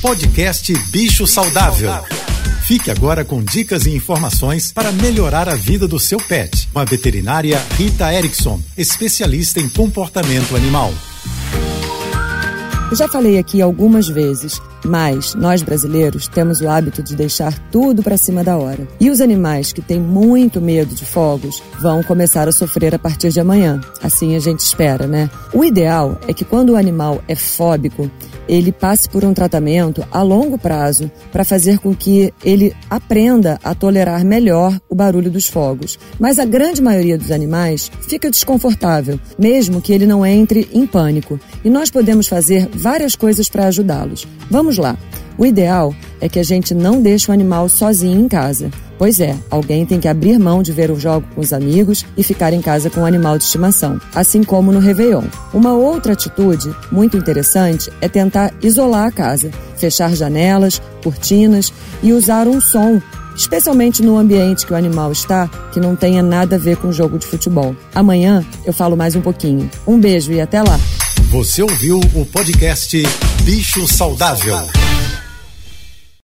Podcast Bicho Saudável. Fique agora com dicas e informações para melhorar a vida do seu pet. Com a veterinária Rita Erickson, especialista em comportamento animal. Já falei aqui algumas vezes, mas nós brasileiros temos o hábito de deixar tudo para cima da hora. E os animais que têm muito medo de fogos vão começar a sofrer a partir de amanhã. Assim a gente espera, né? O ideal é que quando o animal é fóbico, ele passe por um tratamento a longo prazo para fazer com que ele aprenda a tolerar melhor o barulho dos fogos. Mas a grande maioria dos animais fica desconfortável, mesmo que ele não entre em pânico. E nós podemos fazer várias coisas para ajudá-los. Vamos lá. O ideal é que a gente não deixe o animal sozinho em casa. Pois é, alguém tem que abrir mão de ver o jogo com os amigos e ficar em casa com o animal de estimação, assim como no Réveillon. Uma outra atitude muito interessante é tentar isolar a casa, fechar janelas, cortinas e usar um som especialmente no ambiente que o animal está, que não tenha nada a ver com o jogo de futebol. Amanhã eu falo mais um pouquinho. Um beijo e até lá. Você ouviu o podcast Bicho Saudável.